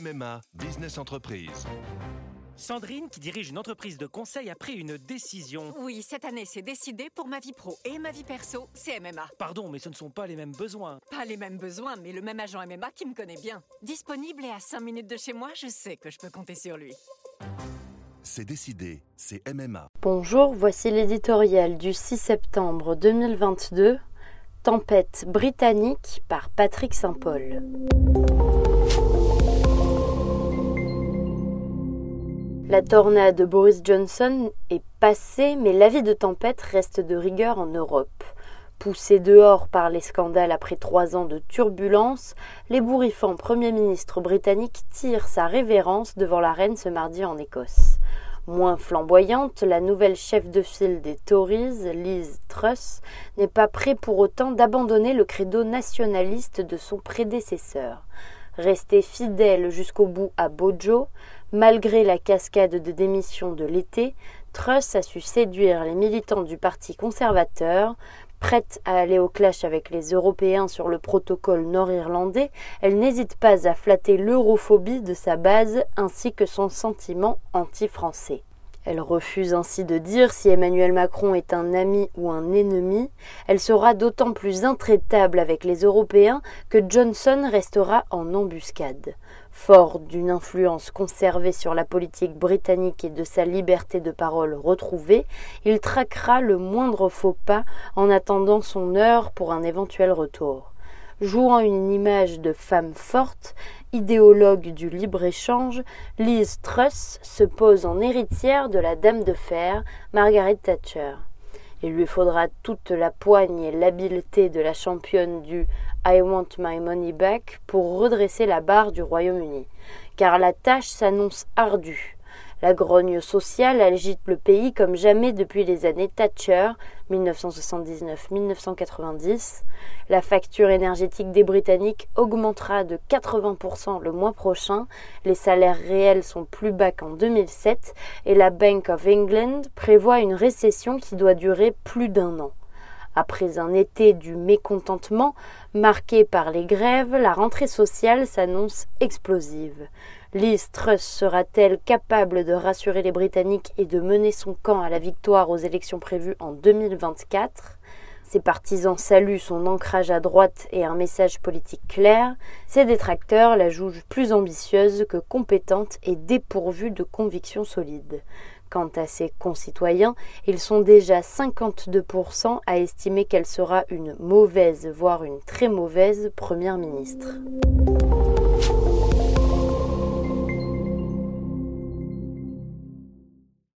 MMA Business Entreprise. Sandrine, qui dirige une entreprise de conseil, a pris une décision. Oui, cette année, c'est décidé pour ma vie pro et ma vie perso, c'est MMA. Pardon, mais ce ne sont pas les mêmes besoins. Pas les mêmes besoins, mais le même agent MMA qui me connaît bien. Disponible et à 5 minutes de chez moi, je sais que je peux compter sur lui. C'est décidé, c'est MMA. Bonjour, voici l'éditorial du 6 septembre 2022, Tempête britannique par Patrick Saint-Paul. La tornade de Boris Johnson est passée, mais l'avis de tempête reste de rigueur en Europe. Poussé dehors par les scandales après trois ans de turbulence, l'ébouriffant Premier ministre britannique tire sa révérence devant la reine ce mardi en Écosse. Moins flamboyante, la nouvelle chef de file des Tories, Liz Truss, n'est pas prêt pour autant d'abandonner le credo nationaliste de son prédécesseur. Restée fidèle jusqu'au bout à Bojo, Malgré la cascade de démissions de l'été, Truss a su séduire les militants du Parti conservateur. Prête à aller au clash avec les Européens sur le protocole nord-irlandais, elle n'hésite pas à flatter l'europhobie de sa base ainsi que son sentiment anti-français. Elle refuse ainsi de dire si Emmanuel Macron est un ami ou un ennemi. Elle sera d'autant plus intraitable avec les Européens que Johnson restera en embuscade. Fort d'une influence conservée sur la politique britannique et de sa liberté de parole retrouvée, il traquera le moindre faux pas en attendant son heure pour un éventuel retour jouant une image de femme forte, idéologue du libre-échange, Liz Truss se pose en héritière de la dame de fer, Margaret Thatcher. Il lui faudra toute la poigne et l'habileté de la championne du I want my money back pour redresser la barre du Royaume-Uni, car la tâche s'annonce ardue. La grogne sociale agite le pays comme jamais depuis les années Thatcher 1979-1990. La facture énergétique des Britanniques augmentera de 80% le mois prochain. Les salaires réels sont plus bas qu'en 2007 et la Bank of England prévoit une récession qui doit durer plus d'un an. Après un été du mécontentement marqué par les grèves, la rentrée sociale s'annonce explosive. Liz Truss sera-t-elle capable de rassurer les Britanniques et de mener son camp à la victoire aux élections prévues en 2024 ses partisans saluent son ancrage à droite et un message politique clair. Ses détracteurs la jugent plus ambitieuse que compétente et dépourvue de convictions solides. Quant à ses concitoyens, ils sont déjà 52% à estimer qu'elle sera une mauvaise, voire une très mauvaise première ministre.